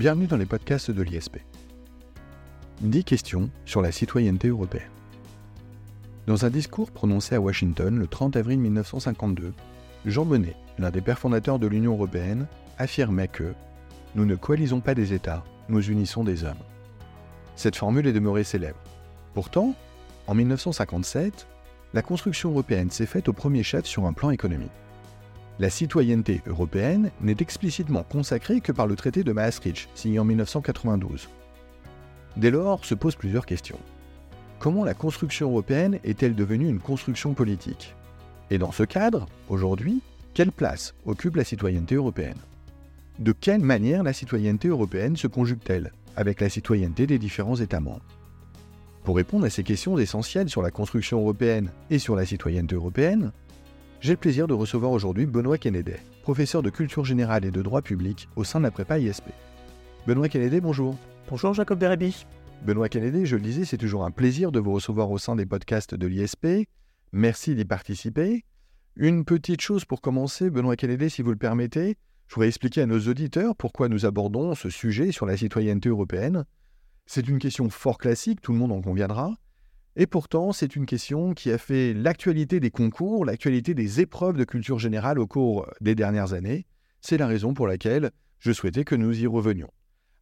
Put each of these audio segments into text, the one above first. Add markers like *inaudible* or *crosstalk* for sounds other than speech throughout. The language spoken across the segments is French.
Bienvenue dans les podcasts de l'ISP. 10 questions sur la citoyenneté européenne. Dans un discours prononcé à Washington le 30 avril 1952, Jean Monnet, l'un des pères fondateurs de l'Union européenne, affirmait que Nous ne coalisons pas des États, nous unissons des hommes. Cette formule est demeurée célèbre. Pourtant, en 1957, la construction européenne s'est faite au premier chef sur un plan économique. La citoyenneté européenne n'est explicitement consacrée que par le traité de Maastricht, signé en 1992. Dès lors se posent plusieurs questions. Comment la construction européenne est-elle devenue une construction politique? Et dans ce cadre, aujourd'hui, quelle place occupe la citoyenneté européenne? De quelle manière la citoyenneté européenne se conjugue-t-elle avec la citoyenneté des différents États membres? Pour répondre à ces questions essentielles sur la construction européenne et sur la citoyenneté européenne, j'ai le plaisir de recevoir aujourd'hui Benoît Kennedy, professeur de culture générale et de droit public au sein de la prépa ISP. Benoît Kennedy, bonjour. Bonjour Jacob Bérébi. Benoît Kennedy, je le disais, c'est toujours un plaisir de vous recevoir au sein des podcasts de l'ISP. Merci d'y participer. Une petite chose pour commencer, Benoît Kennedy, si vous le permettez, je voudrais expliquer à nos auditeurs pourquoi nous abordons ce sujet sur la citoyenneté européenne. C'est une question fort classique, tout le monde en conviendra, et pourtant c'est une question qui a fait l'actualité des concours, l'actualité des épreuves de culture générale au cours des dernières années. C'est la raison pour laquelle je souhaitais que nous y revenions.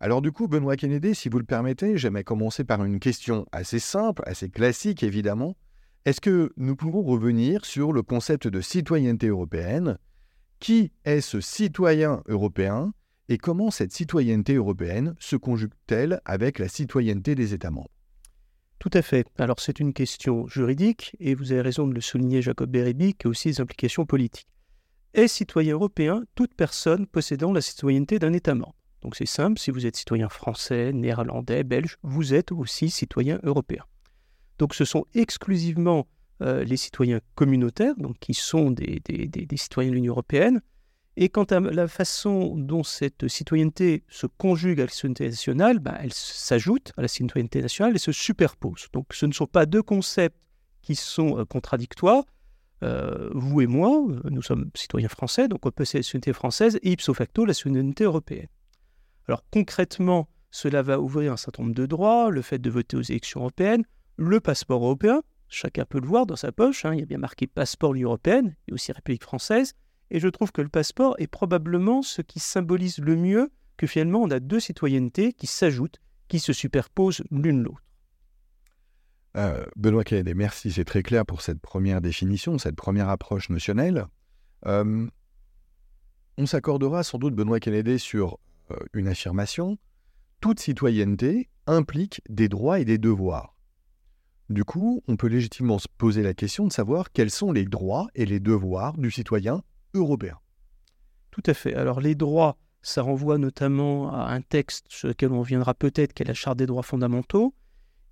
Alors du coup, Benoît Kennedy, si vous le permettez, j'aimerais commencer par une question assez simple, assez classique évidemment. Est-ce que nous pouvons revenir sur le concept de citoyenneté européenne? Qui est ce citoyen européen et comment cette citoyenneté européenne se conjugue-t-elle avec la citoyenneté des États membres? Tout à fait. Alors c'est une question juridique et vous avez raison de le souligner, Jacob Bérébi, qui a aussi des implications politiques. Est citoyen européen toute personne possédant la citoyenneté d'un État membre? Donc c'est simple, si vous êtes citoyen français, néerlandais, belge, vous êtes aussi citoyen européen. Donc ce sont exclusivement euh, les citoyens communautaires, donc qui sont des, citoyens de l'Union européenne. Et quant à la façon dont cette citoyenneté se conjugue à la citoyenneté nationale, bah, elle s'ajoute à la citoyenneté nationale et se superpose. Donc ce ne sont pas deux concepts qui sont euh, contradictoires. Euh, vous et moi, nous sommes citoyens français, donc on possède la citoyenneté française et ipso facto la citoyenneté européenne. Alors concrètement, cela va ouvrir un certain nombre de droits, le fait de voter aux élections européennes, le passeport européen, chacun peut le voir dans sa poche, hein, il y a bien marqué passeport l'Union européenne et aussi République française, et je trouve que le passeport est probablement ce qui symbolise le mieux que finalement on a deux citoyennetés qui s'ajoutent, qui se superposent l'une l'autre. Euh, Benoît Kennedy, merci, c'est très clair pour cette première définition, cette première approche notionnelle. Euh, on s'accordera sans doute, Benoît Kennedy, sur euh, une affirmation, toute citoyenneté implique des droits et des devoirs. Du coup, on peut légitimement se poser la question de savoir quels sont les droits et les devoirs du citoyen européen. Tout à fait. Alors les droits, ça renvoie notamment à un texte sur lequel on reviendra peut-être, qui est la Charte des droits fondamentaux.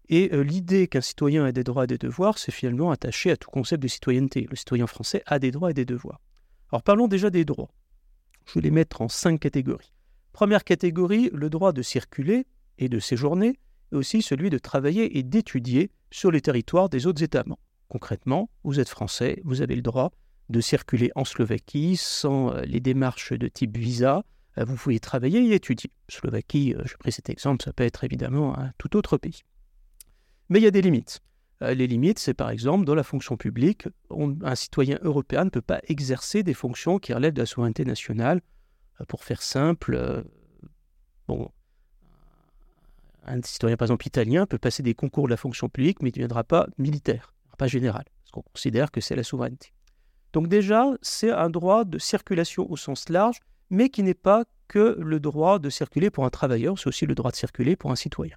Et euh, l'idée qu'un citoyen a des droits et des devoirs, c'est finalement attaché à tout concept de citoyenneté. Le citoyen français a des droits et des devoirs. Alors parlons déjà des droits. Je vais les mettre en cinq catégories. Première catégorie, le droit de circuler et de séjourner, et aussi celui de travailler et d'étudier sur les territoires des autres États membres. Concrètement, vous êtes français, vous avez le droit de circuler en Slovaquie sans euh, les démarches de type visa. Euh, vous pouvez travailler et étudier. Slovaquie, euh, je pris cet exemple, ça peut être évidemment un tout autre pays. Mais il y a des limites. Les limites, c'est par exemple dans la fonction publique, un citoyen européen ne peut pas exercer des fonctions qui relèvent de la souveraineté nationale pour faire simple, un citoyen, par exemple, italien peut passer des concours de la fonction publique, mais il ne deviendra pas militaire, pas général, parce qu'on considère que c'est la souveraineté. Donc déjà, c'est un droit de circulation au sens large, mais qui n'est pas que le droit de circuler pour un travailleur, c'est aussi le droit de circuler pour un citoyen.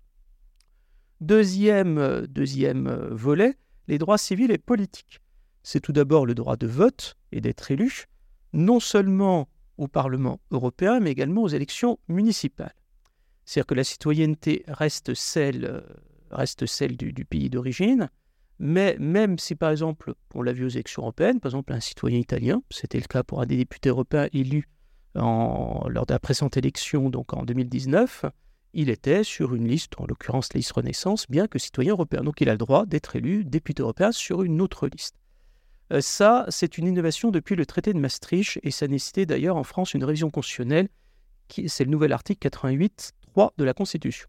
Deuxième, euh, deuxième volet, les droits civils et politiques. C'est tout d'abord le droit de vote et d'être élu, non seulement au Parlement européen, mais également aux élections municipales. C'est-à-dire que la citoyenneté reste celle, euh, reste celle du, pays d'origine, mais même si, par exemple, on l'a vu aux élections européennes, par exemple, un citoyen italien, c'était le cas pour un des députés européens élus lors de la précédente élection, donc en 2019, il était sur une liste, en l'occurrence la liste Renaissance, bien que citoyen européen. Donc il a le droit d'être élu député européen sur une autre liste. Euh, ça, c'est une innovation depuis le traité de Maastricht et ça nécessitait d'ailleurs en France une révision constitutionnelle. C'est le nouvel article 88 3 de la Constitution.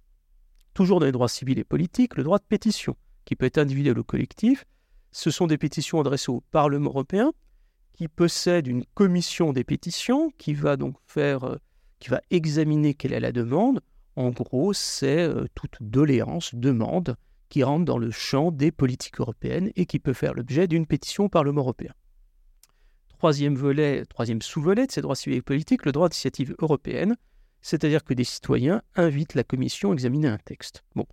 Toujours dans les droits civils et politiques, le droit de pétition, qui peut être individuel ou collectif. Ce sont des pétitions adressées au Parlement européen, qui possède une commission des pétitions, qui va donc faire, euh, qui va examiner quelle est la demande. En gros, c'est euh, toute doléance, demande, qui rentre dans le champ des politiques européennes et qui peut faire l'objet d'une pétition au Parlement européen. Troisième volet, troisième sous-volet de ces droits civils et politiques, le droit d'initiative européenne, c'est-à-dire que des citoyens invitent la Commission à examiner un texte. Bon,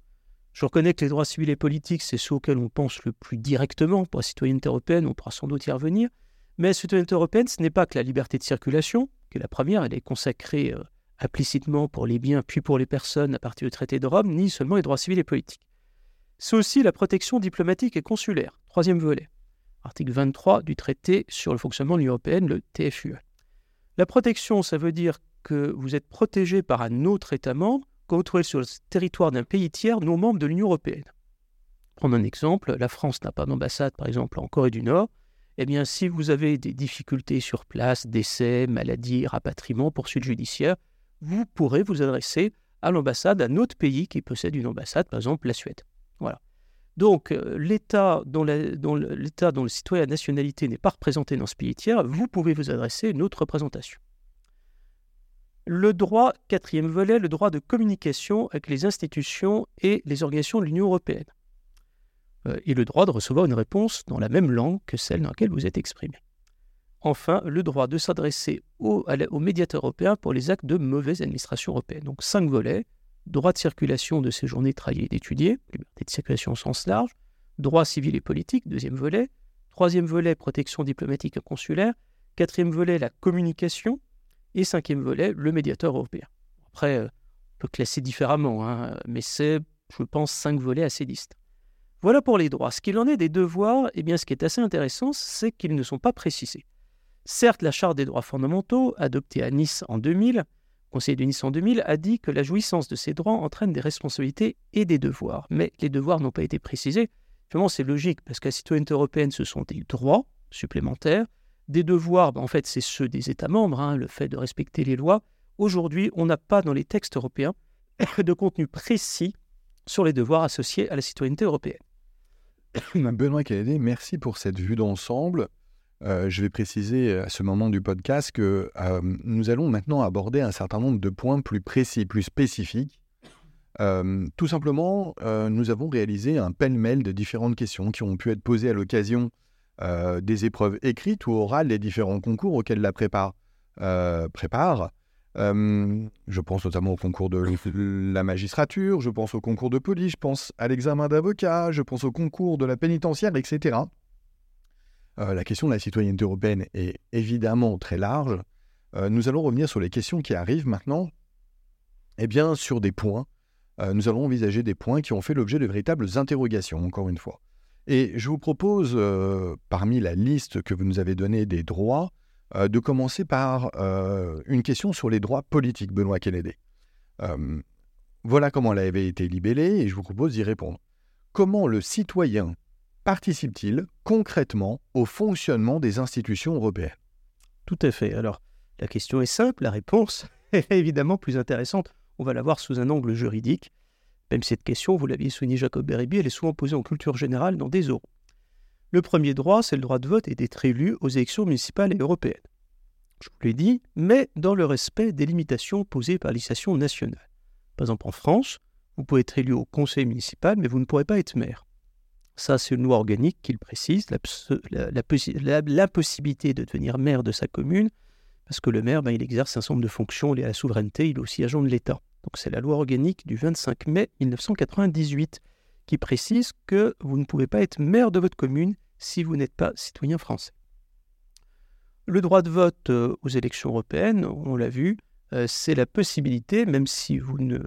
je reconnais que les droits civils et politiques, c'est ceux auxquels on pense le plus directement pour la citoyenneté européenne, on pourra sans doute y revenir, mais la citoyenneté européenne, ce n'est pas que la liberté de circulation, qui est la première, elle est consacrée euh, implicitement pour les biens puis pour les personnes à partir du traité de Rome, ni seulement les droits civils et politiques. C'est aussi la protection diplomatique et consulaire, troisième volet, article 23 du traité sur le fonctionnement de l'Union européenne, le TFUE. La protection, ça veut dire que vous êtes protégé par un autre État membre trouvez sur le territoire d'un pays tiers non membre de l'Union européenne. Prendre un exemple, la France n'a pas d'ambassade, par exemple, en Corée du Nord. Eh bien, si vous avez des difficultés sur place, décès, maladie, rapatriement, poursuite judiciaire, vous pourrez vous adresser à l'ambassade d'un autre pays qui possède une ambassade, par exemple la Suède. Voilà. Donc, euh, l'État dont, dont, dont le citoyen à nationalité n'est pas représenté dans ce pays tiers, vous pouvez vous adresser à une autre représentation. Le droit, quatrième volet, le droit de communication avec les institutions et les organisations de l'Union européenne. Euh, et le droit de recevoir une réponse dans la même langue que celle dans laquelle vous êtes exprimé. Enfin, le droit de s'adresser au, au, médiateur européen pour les actes de mauvaise administration européenne. Donc cinq volets. Droit de circulation de séjourner, travailler et d'étudier, liberté de circulation au sens large. Droit civil et politique, deuxième volet. Troisième volet, protection diplomatique et consulaire. Quatrième volet, la communication. Et cinquième volet, le médiateur européen. Après, euh, on peut classer différemment, hein, mais c'est, je pense, cinq volets assez distincts. Voilà pour les droits. Ce qu'il en est des devoirs, eh bien, ce qui est assez intéressant, c'est qu'ils ne sont pas précisés. Certes, la Charte des droits fondamentaux, adoptée à Nice en 2000, Conseil de Nice en 2000, a dit que la jouissance de ces droits entraîne des responsabilités et des devoirs. Mais les devoirs n'ont pas été précisés. Finalement, c'est logique, parce que la citoyenneté européenne, ce sont des droits supplémentaires, des devoirs, ben, en fait, c'est ceux des États membres, hein, le fait de respecter les lois. Aujourd'hui, on n'a pas dans les textes européens *laughs* de contenu précis sur les devoirs associés à la citoyenneté européenne. *coughs* Benoît Calédé, merci pour cette vue d'ensemble. Euh, je vais préciser à ce moment du podcast que euh, nous allons maintenant aborder un certain nombre de points plus précis, plus spécifiques. Euh, tout simplement, nous avons réalisé un pêle-mêle de différentes questions qui ont pu être posées à l'occasion euh, des épreuves écrites ou orales des différents concours auxquels la prépare. Euh, prépare. Euh, je pense notamment au concours de la magistrature, je pense au concours de police, je pense à l'examen d'avocat, je pense au concours de la pénitentiaire, etc. la question de la citoyenneté européenne est évidemment très large. nous allons revenir sur les questions qui arrivent maintenant. Eh bien, sur des points, nous allons envisager des points qui ont fait l'objet de véritables interrogations, encore une fois. Et je vous propose, euh, parmi la liste que vous nous avez donnée des droits, euh, de commencer par euh, une question sur les droits politiques, Benoît Kennedy. voilà comment elle avait été libellée et je vous propose d'y répondre. Comment le citoyen participe-t-il concrètement au fonctionnement des institutions européennes? Tout à fait. Alors, la question est simple, la réponse *laughs* est évidemment plus intéressante. On va la voir sous un angle juridique. Même cette question, vous l'aviez souligné Jacob Beribi, elle est souvent posée en culture générale dans des oraux. Le premier droit, c'est le droit de vote et d'être élu aux élections municipales et européennes. Je vous l'ai dit, mais dans le respect des limitations posées par la législation nationale. Par exemple, en France, vous pouvez être élu au conseil municipal, mais vous ne pourrez pas être maire. Ça, c'est une loi organique qui le précise, l'impossibilité de devenir maire de sa commune, parce que le maire, ben, il exerce un certain nombre de fonctions liées à la souveraineté, il est aussi agent de l'État. Donc c'est la loi organique du 25 mai 1998 qui précise que vous ne pouvez pas être maire de votre commune si vous n'êtes pas citoyen français. Le droit de vote euh, aux élections européennes, on l'a vu, euh, c'est la possibilité, même si vous ne,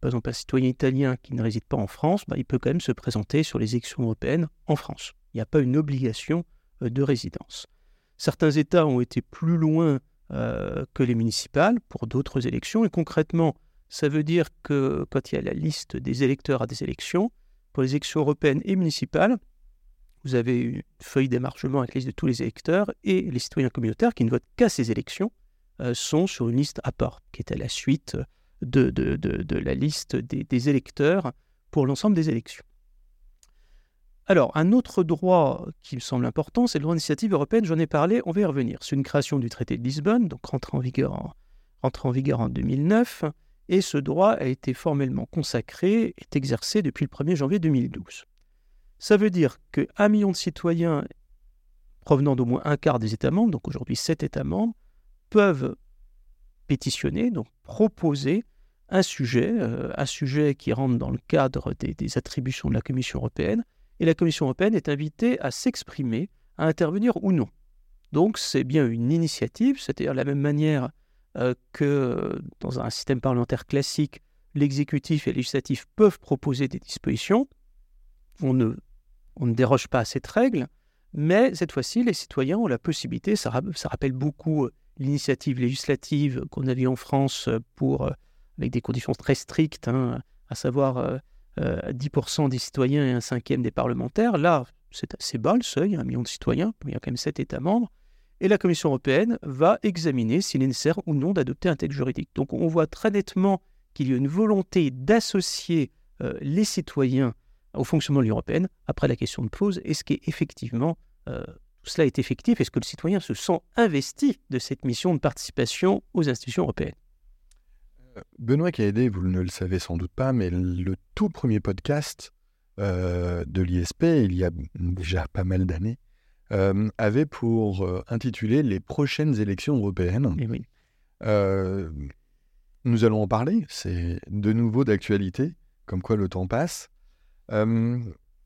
par exemple, un citoyen italien qui ne réside pas en France, bah, il peut quand même se présenter sur les élections européennes en France. Il n'y a pas une obligation euh, de résidence. Certains États ont été plus loin que les municipales pour d'autres élections, et concrètement, ça veut dire que quand il y a la liste des électeurs à des élections, pour les élections européennes et municipales, vous avez une feuille d'émargement avec la liste de tous les électeurs et les citoyens communautaires qui ne votent qu'à ces élections euh, sont sur une liste à part, qui est à la suite de, la liste des, électeurs pour l'ensemble des élections. Alors, un autre droit qui me semble important, c'est le droit d'initiative européenne, j'en ai parlé, on va y revenir. C'est une création du traité de Lisbonne, donc rentré en vigueur en, vigueur en 2009, et ce droit a été formellement consacré, est exercé depuis le 1er janvier 2012. Ça veut dire qu'un million de citoyens provenant d'au moins un quart des États membres, donc aujourd'hui sept États membres, peuvent pétitionner, donc proposer un sujet, euh, un sujet qui rentre dans le cadre des, attributions de la Commission européenne, et la Commission européenne est invitée à s'exprimer, à intervenir ou non. Donc c'est bien une initiative, c'est-à-dire la même manière euh, que dans un système parlementaire classique, l'exécutif et le législatif peuvent proposer des dispositions. On ne, on ne déroge pas à cette règle, mais cette fois-ci, les citoyens ont la possibilité, ça, rappelle beaucoup euh, l'initiative législative qu'on avait en France euh, pour, euh, avec des conditions très strictes, hein, à savoir 10% des citoyens et un cinquième des parlementaires. Là, c'est assez bas le seuil, un million de citoyens, il y a quand même sept États membres. Et la Commission européenne va examiner s'il est nécessaire ou non d'adopter un texte juridique. Donc on voit très nettement qu'il y a une volonté d'associer les citoyens au fonctionnement de l'Union européenne. Après, la question de pose, est-ce qu'effectivement euh, cela est effectif? Est-ce que le citoyen se sent investi de cette mission de participation aux institutions européennes? Euh, Benoît Caédé, vous ne le savez sans doute pas, mais le tout premier podcast euh, de l'ISP, il y a déjà pas mal d'années, avait pour intituler Les prochaines élections européennes. Eh oui. nous allons en parler, c'est de nouveau d'actualité, comme quoi le temps passe.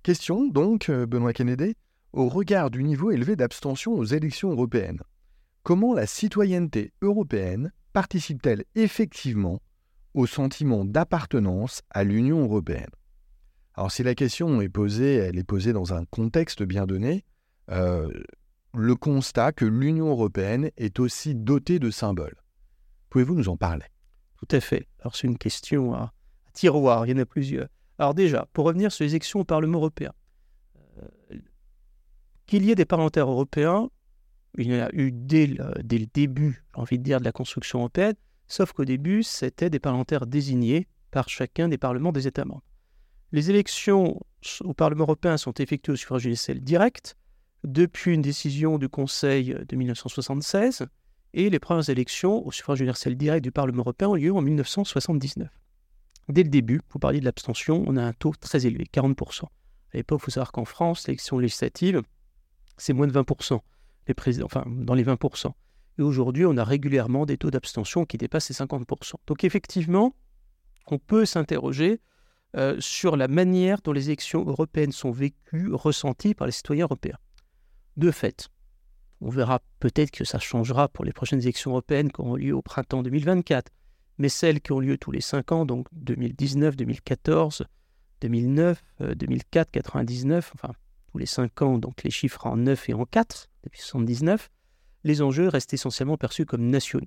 question donc, Benoît Kennedy, au regard du niveau élevé d'abstention aux élections européennes, comment la citoyenneté européenne participe-t-elle effectivement au sentiment d'appartenance à l'Union européenne? Alors si la question est posée, elle est posée dans un contexte bien donné, euh, le constat que l'Union européenne est aussi dotée de symboles. Pouvez-vous nous en parler? Tout à fait. Alors c'est une question à tiroir, il y en a plusieurs. Alors déjà, pour revenir sur les élections au Parlement européen, euh, qu'il y ait des parlementaires européens, il y en a eu dès le, début, j'ai envie de dire, de la construction européenne, sauf qu'au début, c'était des parlementaires désignés par chacun des parlements des États membres. Les élections au Parlement européen sont effectuées au suffrage universel direct depuis une décision du Conseil de 1976 et les premières élections au suffrage universel direct du Parlement européen ont lieu en 1979. Dès le début, vous parliez de l'abstention, on a un taux très élevé, 40%. À l'époque, il faut savoir qu'en France, l'élection législative, c'est moins de 20%, les présidents, enfin dans les 20%. Et aujourd'hui, on a régulièrement des taux d'abstention qui dépassent les 50%. Donc effectivement, on peut s'interroger euh, sur la manière dont les élections européennes sont vécues, ressenties par les citoyens européens. De fait, on verra peut-être que ça changera pour les prochaines élections européennes qui auront lieu au printemps 2024, mais celles qui ont lieu tous les 5 ans, donc 2019, 2014, 2009, 2004, 99, enfin tous les 5 ans, donc les chiffres en 9 et en 4, depuis 1979, les enjeux restent essentiellement perçus comme nationaux.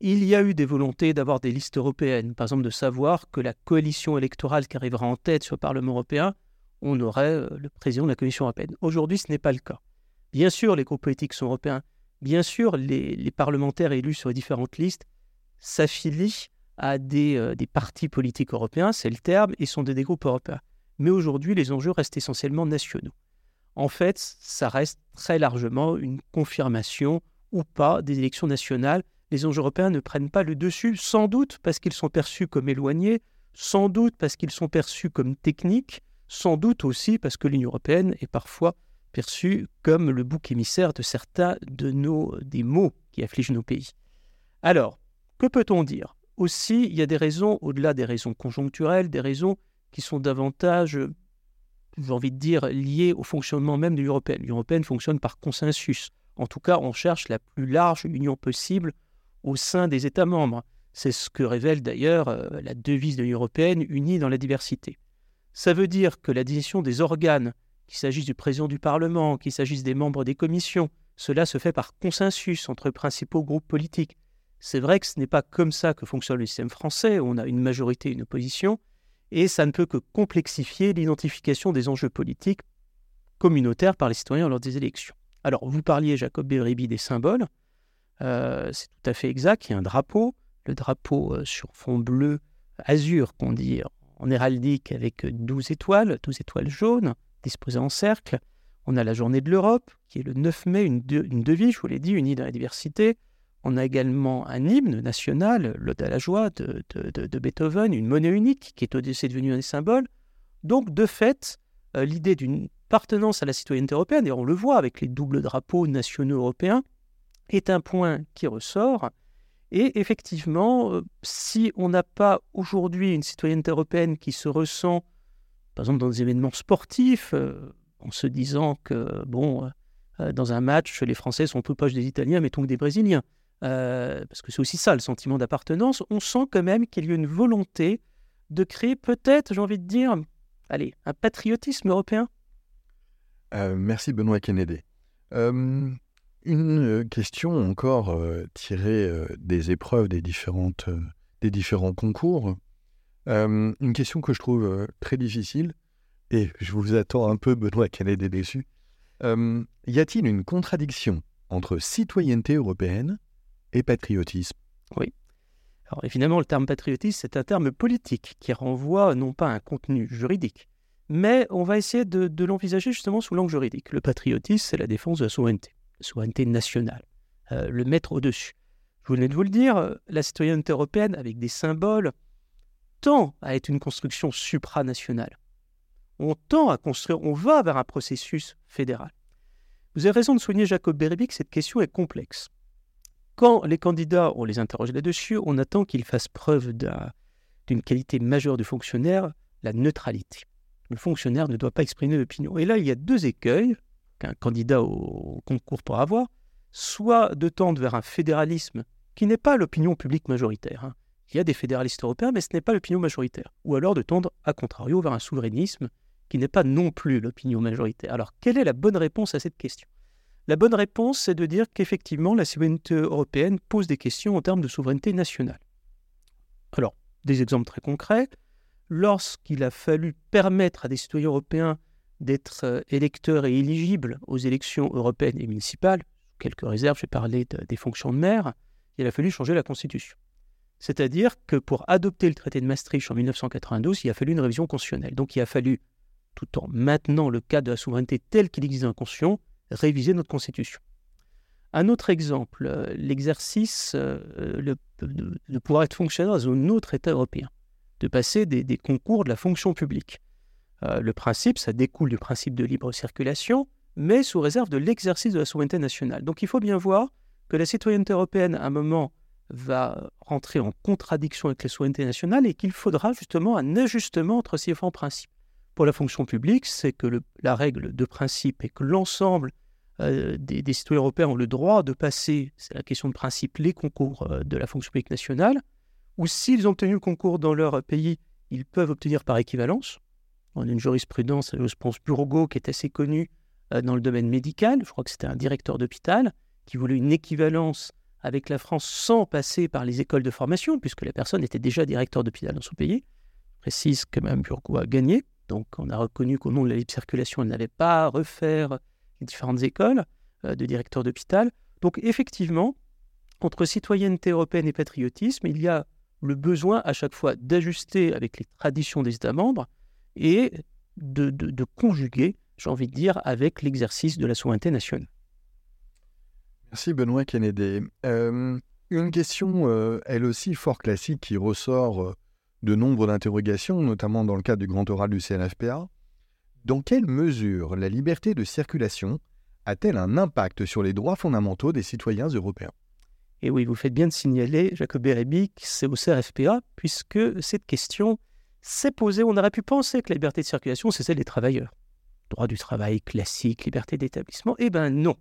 Il y a eu des volontés d'avoir des listes européennes, par exemple de savoir que la coalition électorale qui arrivera en tête sur le Parlement européen, on aurait euh, le président de la Commission européenne. Aujourd'hui, ce n'est pas le cas. Bien sûr, les groupes politiques sont européens. Bien sûr, les, parlementaires élus sur les différentes listes s'affilient à des, euh, des partis politiques européens, c'est le terme, et sont des groupes européens mais aujourd'hui, les enjeux restent essentiellement nationaux. En fait, ça reste très largement une confirmation ou pas des élections nationales. Les enjeux européens ne prennent pas le dessus, sans doute parce qu'ils sont perçus comme éloignés, sans doute parce qu'ils sont perçus comme techniques, sans doute aussi parce que l'Union européenne est parfois perçue comme le bouc émissaire de certains de nos des maux qui affligent nos pays. Alors, que peut-on dire? Aussi, il y a des raisons, au-delà des raisons conjoncturelles, des raisons qui sont davantage, j'ai envie de dire, liées au fonctionnement même de l'Union européenne. L'Union européenne fonctionne par consensus. En tout cas, on cherche la plus large union possible au sein des États membres. C'est ce que révèle d'ailleurs euh, la devise de l'Union européenne, unie dans la diversité. Ça veut dire que la décision des organes, qu'il s'agisse du président du Parlement, qu'il s'agisse des membres des commissions, cela se fait par consensus entre principaux groupes politiques. C'est vrai que ce n'est pas comme ça que fonctionne le système français, on a une majorité et une opposition, et ça ne peut que complexifier l'identification des enjeux politiques communautaires par les citoyens lors des élections. Alors, vous parliez, Jacob Beribi, des symboles. Euh, c'est tout à fait exact. Il y a un drapeau. le drapeau euh, sur fond bleu azur qu'on dit en héraldique avec 12 étoiles, 12 étoiles jaunes disposées en cercle. On a la journée de l'Europe, qui est le 9 mai, une, devise, je vous l'ai dit, unie dans la diversité. On a également un hymne national, l'Ode à la joie de, Beethoven, une monnaie unique qui est au-dessus devenu un symbole. Donc, de fait, euh, l'idée d'une appartenance à la citoyenneté européenne, et on le voit avec les doubles drapeaux nationaux européens, est un point qui ressort. Et effectivement, euh, si on n'a pas aujourd'hui une citoyenneté européenne qui se ressent, par exemple dans des événements sportifs, euh, en se disant que, bon, euh, dans un match, les Français sont plus proches des Italiens, mettons que des Brésiliens, parce que c'est aussi ça le sentiment d'appartenance, on sent quand même qu'il y a une volonté de créer peut-être, j'ai envie de dire, allez, un patriotisme européen. merci Benoît Kennedy. Une euh, question encore euh, tirée euh, des épreuves des, différentes, des différents concours. Une question que je trouve très difficile, et je vous attends un peu, Benoît Kennedy, déçu. y a-t-il une contradiction entre citoyenneté européenne et patriotisme? Oui. Alors évidemment, le terme patriotisme, c'est un terme politique qui renvoie non pas à un contenu juridique, mais on va essayer de, l'envisager justement sous l'angle juridique. Le patriotisme, c'est la défense de la souveraineté souveraineté nationale, euh, le mettre au-dessus. Je venais de vous le dire, euh, la citoyenneté européenne, avec des symboles, tend à être une construction supranationale. On tend à construire, on va vers un processus fédéral. Vous avez raison de souligner, Jacob Beribi, que cette question est complexe. Quand les candidats, on les interroge là-dessus, on attend qu'ils fassent preuve d'une qualité majeure de fonctionnaire, la neutralité. Le fonctionnaire ne doit pas exprimer d'opinion. Et là, il y a deux écueils qu'un candidat au concours pour avoir, soit de tendre vers un fédéralisme qui n'est pas l'opinion publique majoritaire. Hein. Il y a des fédéralistes européens, mais ce n'est pas l'opinion majoritaire. Ou alors de tendre, à contrario, vers un souverainisme qui n'est pas non plus l'opinion majoritaire. Alors, quelle est la bonne réponse à cette question? La bonne réponse, c'est de dire qu'effectivement, la souveraineté européenne pose des questions en termes de souveraineté nationale. Alors, des exemples très concrets. Lorsqu'il a fallu permettre à des citoyens européens d'être euh, électeur et éligible aux élections européennes et municipales, quelques réserves, j'ai parlé des fonctions de maire, il a fallu changer la Constitution. C'est-à-dire que pour adopter le traité de Maastricht en 1992, il a fallu une révision constitutionnelle. Donc il a fallu, tout en maintenant le cadre de la souveraineté tel qu'il existe dans Constitution, réviser notre Constitution. Un autre exemple, euh, l'exercice euh, de, pouvoir être fonctionnaire dans un autre État européen, de passer des concours de la fonction publique. Euh, le principe, ça découle du principe de libre circulation, mais sous réserve de l'exercice de la souveraineté nationale. Donc il faut bien voir que la citoyenneté européenne, à un moment, va rentrer en contradiction avec la souveraineté nationale et qu'il faudra justement un ajustement entre ces différents principes. Pour la fonction publique, c'est que la règle de principe est que l'ensemble euh, des, citoyens européens ont le droit de passer, c'est la question de principe, les concours euh, de la fonction publique nationale, ou s'ils ont obtenu le concours dans leur pays, ils peuvent obtenir par équivalence. On a une jurisprudence, je pense, Bureau qui est assez connue euh, dans le domaine médical. Je crois que c'était un directeur d'hôpital qui voulait une équivalence avec la France sans passer par les écoles de formation, puisque la personne était déjà directeur d'hôpital dans son pays. Je précise que Mme Burgo a gagné. Donc, on a reconnu qu'au nom de la libre circulation, elle n'avait pas refaire les différentes écoles euh, de directeur d'hôpital. Donc, effectivement, entre citoyenneté européenne et patriotisme, il y a le besoin à chaque fois d'ajuster avec les traditions des États membres et de, conjuguer, j'ai envie de dire, avec l'exercice de la souveraineté nationale. Merci Benoît Kennedy. Une question, elle aussi fort classique, qui ressort de nombre d'interrogations, notamment dans le cadre du grand oral du CNFPA. Dans quelle mesure la liberté de circulation a-t-elle un impact sur les droits fondamentaux des citoyens européens? Et oui, vous faites bien de signaler, Jacob Bérébic, c'est au CRFPA, puisque cette question s'est posé, on aurait pu penser que la liberté de circulation, c'est celle des travailleurs. Droit du travail classique, liberté d'établissement. Eh bien non.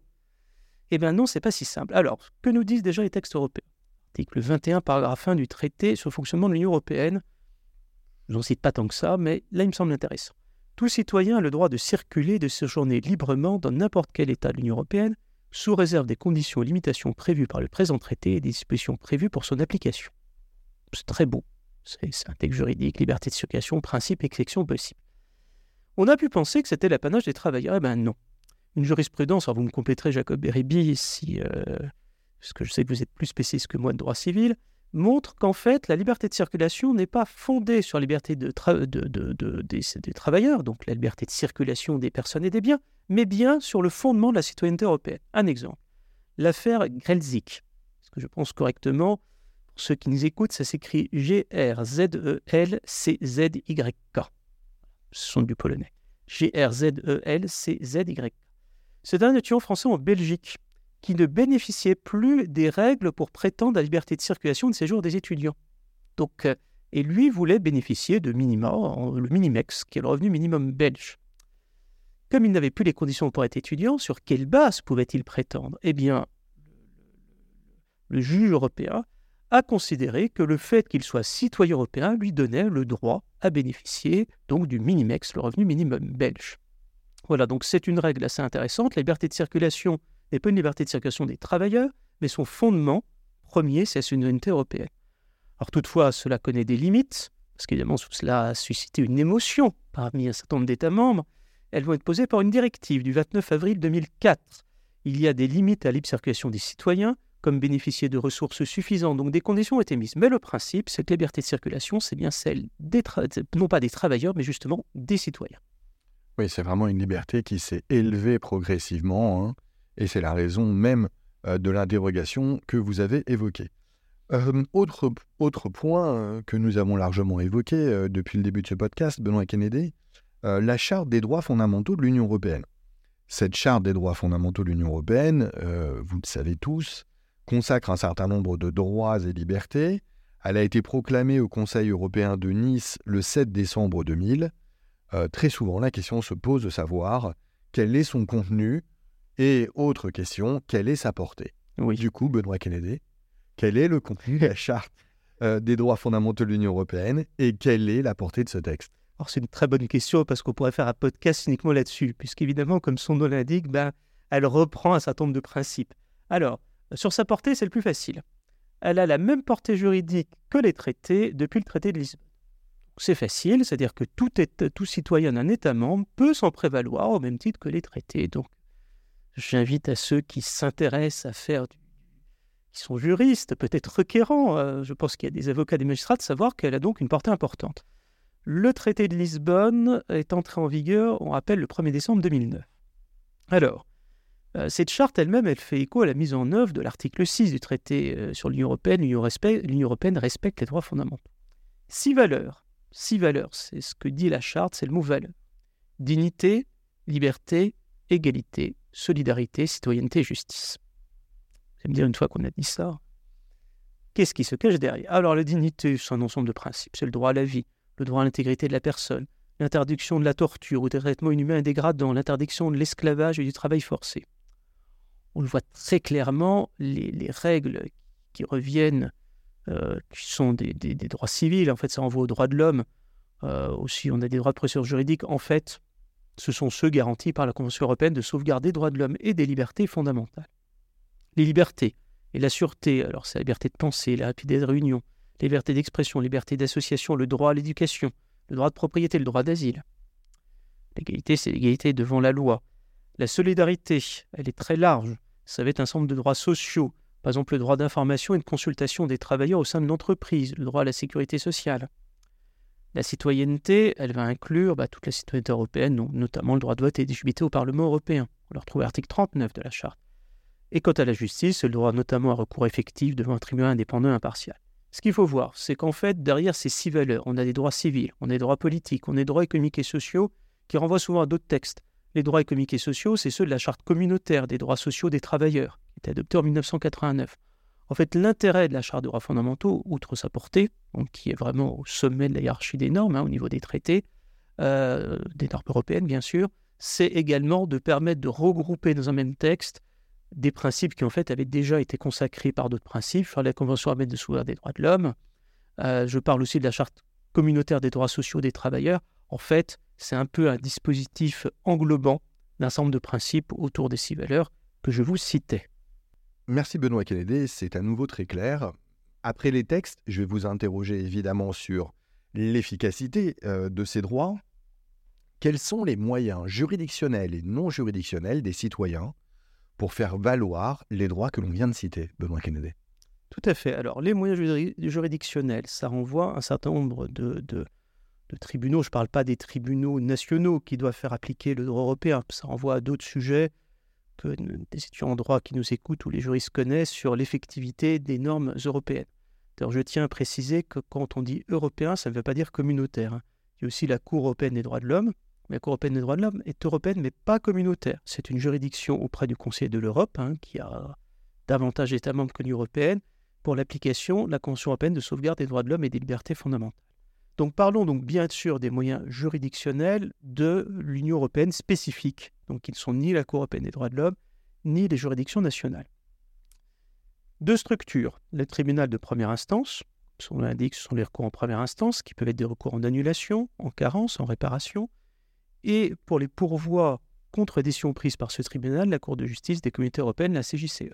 Eh bien non, c'est pas si simple. Alors, que nous disent déjà les textes européens? Article 21, paragraphe 1 du traité sur le fonctionnement de l'Union européenne. Je n'en cite pas tant que ça, mais là, il me semble intéressant. Tout citoyen a le droit de circuler et de séjourner librement dans n'importe quel État de l'Union européenne, sous réserve des conditions et limitations prévues par le présent traité et des dispositions prévues pour son application. C'est très beau. C'est un texte juridique, liberté de circulation, principe, exception possible. On a pu penser que c'était l'apanage des travailleurs. Eh bien non. Une jurisprudence, alors vous me compléterez Jacob Beribi, si, euh, parce que je sais que vous êtes plus spécialiste que moi de droit civil, montre qu'en fait, la liberté de circulation n'est pas fondée sur la liberté de des, travailleurs, donc la liberté de circulation des personnes et des biens, mais bien sur le fondement de la citoyenneté européenne. Un exemple, l'affaire Grelzik. Est-ce que je pense correctement? Pour ceux qui nous écoutent, ça s'écrit G-R-Z-E-L-C-Z-Y-K. Ce sont du polonais. G-R-Z-E-L-C-Z-Y-K. C'est un étudiant français en Belgique qui ne bénéficiait plus des règles pour prétendre à la liberté de circulation de séjour des étudiants. Donc, euh, et lui voulait bénéficier de minima, le minimex, qui est le revenu minimum belge. Comme il n'avait plus les conditions pour être étudiant, sur quelle base pouvait-il prétendre? Eh bien, le juge européen a considéré que le fait qu'il soit citoyen européen lui donnait le droit à bénéficier donc du minimex, le revenu minimum belge. Voilà, donc c'est une règle assez intéressante. La liberté de circulation n'est pas une liberté de circulation des travailleurs, mais son fondement premier, c'est la souveraineté européenne. Alors toutefois, cela connaît des limites, parce qu'évidemment, cela a suscité une émotion parmi un certain nombre d'États membres. Elles vont être posées par une directive du 29 avril 2004. Il y a des limites à la libre circulation des citoyens, comme bénéficier de ressources suffisantes, donc des conditions ont été mises. Mais le principe, la liberté de circulation, c'est bien celle des non pas des travailleurs, mais justement des citoyens. C'est vraiment une liberté qui s'est élevée progressivement. Hein. Et c'est la raison même euh, de l'interrogation que vous avez évoquée. Euh, autre, autre point euh, que nous avons largement évoqué depuis le début de ce podcast, Benoît Kennedy, la charte des droits fondamentaux de l'Union européenne. Cette charte des droits fondamentaux de l'Union européenne, vous le savez tous, consacre un certain nombre de droits et libertés. Elle a été proclamée au Conseil européen de Nice le 7 décembre 2000. Très souvent, la question se pose de savoir quel est son contenu, et autre question, quelle est sa portée oui. Du coup, Benoît Kennedy, quel est le contenu de la *laughs* charte euh, des droits fondamentaux de l'Union européenne et quelle est la portée de ce texte? Alors c'est une très bonne question parce qu'on pourrait faire un podcast uniquement là-dessus, puisqu'évidemment, comme son nom l'indique, ben, elle reprend un certain nombre de principes. Alors, sur sa portée, c'est le plus facile. Elle a la même portée juridique que les traités depuis le traité de Lisbonne. C'est facile, c'est-à-dire que tout, citoyen d'un État membre peut s'en prévaloir au même titre que les traités. Donc, J'invite à ceux qui s'intéressent à faire du qui sont juristes, peut-être requérants, euh, je pense qu'il y a des avocats, des magistrats, de savoir qu'elle a donc une portée importante. Le traité de Lisbonne est entré en vigueur, on rappelle, le 1er décembre 2009. Alors, euh, cette charte elle-même, elle fait écho à la mise en œuvre de l'article 6 du traité euh, sur l'Union européenne. L'Union européenne respecte les droits fondamentaux. Six valeurs, six valeurs, c'est ce que dit la charte, c'est le mot valeur. Dignité, liberté, égalité, solidarité, citoyenneté et justice. Vous allez me dire une fois qu'on a dit ça, qu'est-ce qui se cache derrière? Alors la dignité, c'est un ensemble de principes. C'est le droit à la vie, le droit à l'intégrité de la personne, l'interdiction de la torture ou des traitements inhumains et dégradants, l'interdiction de l'esclavage et du travail forcé. On le voit très clairement, les, règles qui reviennent, euh, qui sont des, droits civils, en fait ça renvoie aux droits de l'homme, euh, aussi on a des droits de procédure juridique, en fait ce sont ceux garantis par la Convention européenne de sauvegarde des droits de l'homme et des libertés fondamentales. Les libertés et la sûreté, alors c'est la liberté de penser, la rapidité de réunion, la liberté d'expression, la liberté d'association, le droit à l'éducation, le droit de propriété, le droit d'asile. L'égalité, c'est l'égalité devant la loi. La solidarité, elle est très large. Ça va être un ensemble de droits sociaux, par exemple le droit d'information et de consultation des travailleurs au sein de l'entreprise, le droit à la sécurité sociale. La citoyenneté, elle va inclure bah, toute la citoyenneté européenne, notamment le droit de vote et d'éligibilité au Parlement européen. On le retrouve à l'article 39 de la Charte. Et quant à la justice, c'est le droit notamment à recours effectif devant un tribunal indépendant et impartial. Ce qu'il faut voir, c'est qu'en fait, derrière ces six valeurs, on a des droits civils, on a des droits politiques, on a des droits économiques et sociaux qui renvoient souvent à d'autres textes. Les droits économiques et sociaux, c'est ceux de la Charte communautaire des droits sociaux des travailleurs, était adoptée en 1989. En fait, l'intérêt de la Charte des droits fondamentaux, outre sa portée, qui est vraiment au sommet de la hiérarchie des normes, hein, au niveau des traités, euh, des normes européennes bien sûr, c'est également de permettre de regrouper dans un même texte des principes qui en fait avaient déjà été consacrés par d'autres principes, sur la Convention européenne de sauvegarde des droits de l'homme. Euh, je parle aussi de la Charte communautaire des droits sociaux des travailleurs. En fait, c'est un peu un dispositif englobant d'un ensemble de principes autour des six valeurs que je vous citais. Merci Benoît Kennedy, c'est à nouveau très clair. Après les textes, je vais vous interroger évidemment sur l'efficacité euh, de ces droits. Quels sont les moyens juridictionnels et non juridictionnels des citoyens pour faire valoir les droits que l'on vient de citer, Benoît Kennedy? Tout à fait. Alors, les moyens juridictionnels, ça renvoie à un certain nombre de, tribunaux. Je ne parle pas des tribunaux nationaux qui doivent faire appliquer le droit européen. Ça renvoie à d'autres sujets que des étudiants en droit qui nous écoutent ou les juristes connaissent sur l'effectivité des normes européennes. Je tiens à préciser que quand on dit européen, ça ne veut pas dire communautaire. Hein. Il y a aussi la Cour européenne des droits de l'homme. La Cour européenne des droits de l'homme est européenne, mais pas communautaire. C'est une juridiction auprès du Conseil de l'Europe, hein, qui a davantage d'États membres que l'Union européenne, pour l'application de la Convention européenne de sauvegarde des droits de l'homme et des libertés fondamentales. Donc parlons donc bien sûr des moyens juridictionnels de l'Union européenne spécifiques, donc qui ne sont ni la Cour européenne des droits de l'homme, ni les juridictions nationales. Deux structures, le tribunal de première instance, son l'indique, ce sont les recours en première instance, qui peuvent être des recours en annulation, en carence, en réparation, et pour les pourvois contre décisions prises par ce tribunal, la Cour de justice des communautés européennes, la CJCE.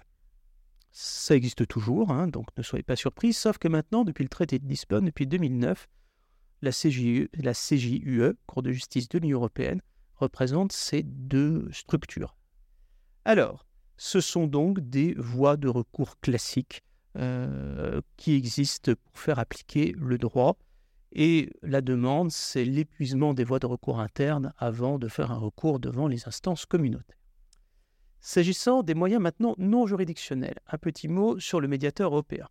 Ça existe toujours, hein, donc ne soyez pas surpris, sauf que maintenant, depuis le traité de Lisbonne, depuis 2009, la CJUE, Cour de justice de l'Union européenne, représente ces deux structures. Alors, ce sont donc des voies de recours classiques euh, qui existent pour faire appliquer le droit. Et la demande, c'est l'épuisement des voies de recours internes avant de faire un recours devant les instances communautaires. S'agissant des moyens maintenant non juridictionnels, un petit mot sur le médiateur européen.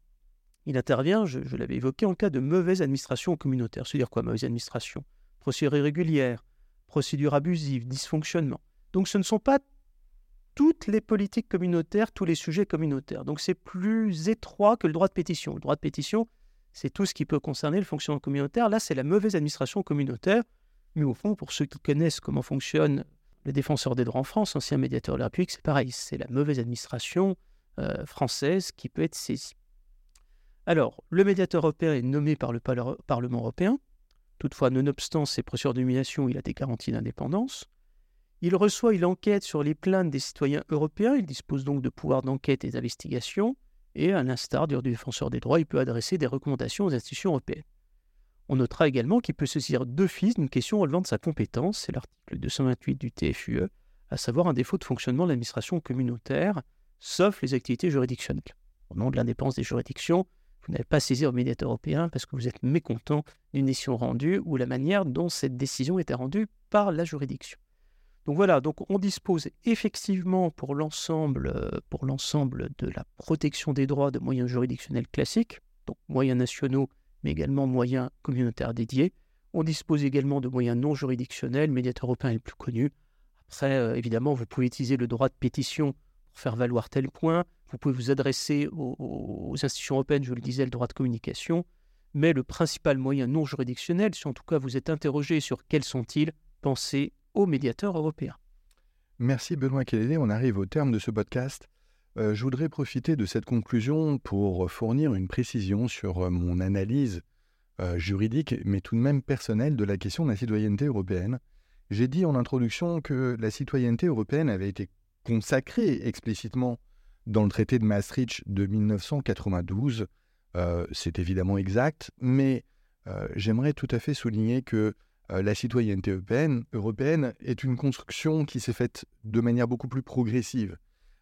Il intervient, je, l'avais évoqué, en cas de mauvaise administration communautaire. C'est-à-dire quoi, mauvaise administration? Procédure irrégulière, procédure abusive, dysfonctionnement. Donc ce ne sont pas toutes les politiques communautaires, tous les sujets communautaires. Donc c'est plus étroit que le droit de pétition. Le droit de pétition, c'est tout ce qui peut concerner le fonctionnement communautaire. Là, c'est la mauvaise administration communautaire. Mais au fond, pour ceux qui connaissent comment fonctionne le défenseur des droits en France, ancien médiateur de la République, c'est pareil. C'est la mauvaise administration euh, française qui peut être saisie. Alors, le médiateur européen est nommé par le Parlement européen. Toutefois, nonobstant ces procédures de nomination, il a des garanties d'indépendance. Il reçoit, il enquête sur les plaintes des citoyens européens, il dispose donc de pouvoirs d'enquête et d'investigation, et à l'instar du défenseur des droits, il peut adresser des recommandations aux institutions européennes. On notera également qu'il peut saisir d'office d'une question relevant de sa compétence, c'est l'article 228 du TFUE, à savoir un défaut de fonctionnement de l'administration communautaire, sauf les activités juridictionnelles. Au nom de l'indépendance des juridictions, vous n'avez pas saisi au médiateur européen parce que vous êtes mécontent d'une décision rendue ou la manière dont cette décision était rendue par la juridiction. Donc voilà, donc on dispose effectivement pour l'ensemble, euh, de la protection des droits de moyens juridictionnels classiques, donc moyens nationaux, mais également moyens communautaires dédiés. On dispose également de moyens non juridictionnels, le médiateur européen est le plus connu. Après, euh, évidemment, vous pouvez utiliser le droit de pétition pour faire valoir tel point, vous pouvez vous adresser aux, institutions européennes, je le disais, le droit de communication, mais le principal moyen non juridictionnel, si en tout cas vous êtes interrogé sur quels sont-ils, pensez au médiateur européen. Merci Benoît Kennedy, on arrive au terme de ce podcast. Euh, je voudrais profiter de cette conclusion pour fournir une précision sur euh, mon analyse euh, juridique, mais tout de même personnelle, de la question de la citoyenneté européenne. J'ai dit en introduction que la citoyenneté européenne avait été consacrée explicitement dans le traité de Maastricht de 1992. Euh, c'est évidemment exact, mais euh, j'aimerais tout à fait souligner que euh, la citoyenneté européenne, européenne, est une construction qui s'est faite de manière beaucoup plus progressive.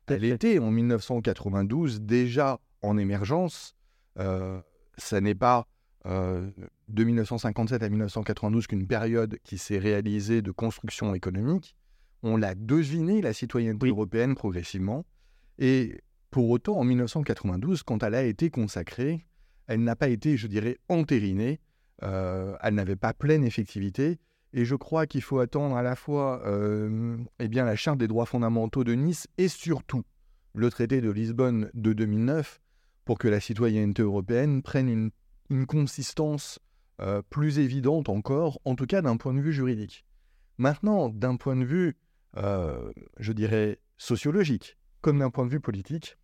Elle était en 1992 déjà en émergence. ça n'est pas de 1957 à 1992 qu'une période qui s'est réalisée de construction économique. On l'a deviné, la citoyenneté européenne, progressivement. Et pour autant, en 1992, quand elle a été consacrée, elle n'a pas été, je dirais, entérinée, euh, elle n'avait pas pleine effectivité, et je crois qu'il faut attendre à la fois euh, eh bien, la Charte des droits fondamentaux de Nice et surtout le traité de Lisbonne de 2009 pour que la citoyenneté européenne prenne une, consistance euh, plus évidente encore, en tout cas d'un point de vue juridique. Maintenant, d'un point de vue, je dirais, sociologique, comme d'un point de vue politique,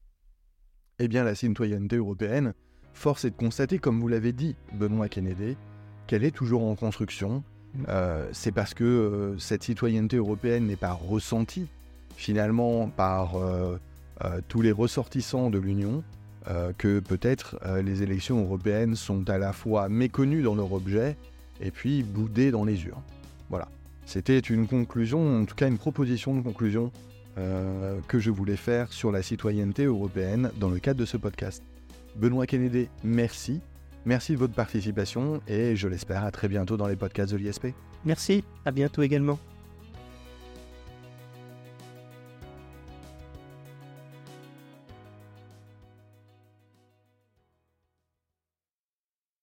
eh bien la citoyenneté européenne, force est de constater, comme vous l'avez dit, Benoît Kennedy, qu'elle est toujours en construction. Mm. Euh, c'est parce que euh, cette citoyenneté européenne n'est pas ressentie finalement par euh, tous les ressortissants de l'Union, que peut-être les élections européennes sont à la fois méconnues dans leur objet et puis boudées dans les urnes. Voilà. C'était une conclusion, en tout cas une proposition de conclusion euh, que je voulais faire sur la citoyenneté européenne dans le cadre de ce podcast. Benoît Kennedy, merci. Merci de votre participation et je l'espère à très bientôt dans les podcasts de l'ISP. Merci, à bientôt également.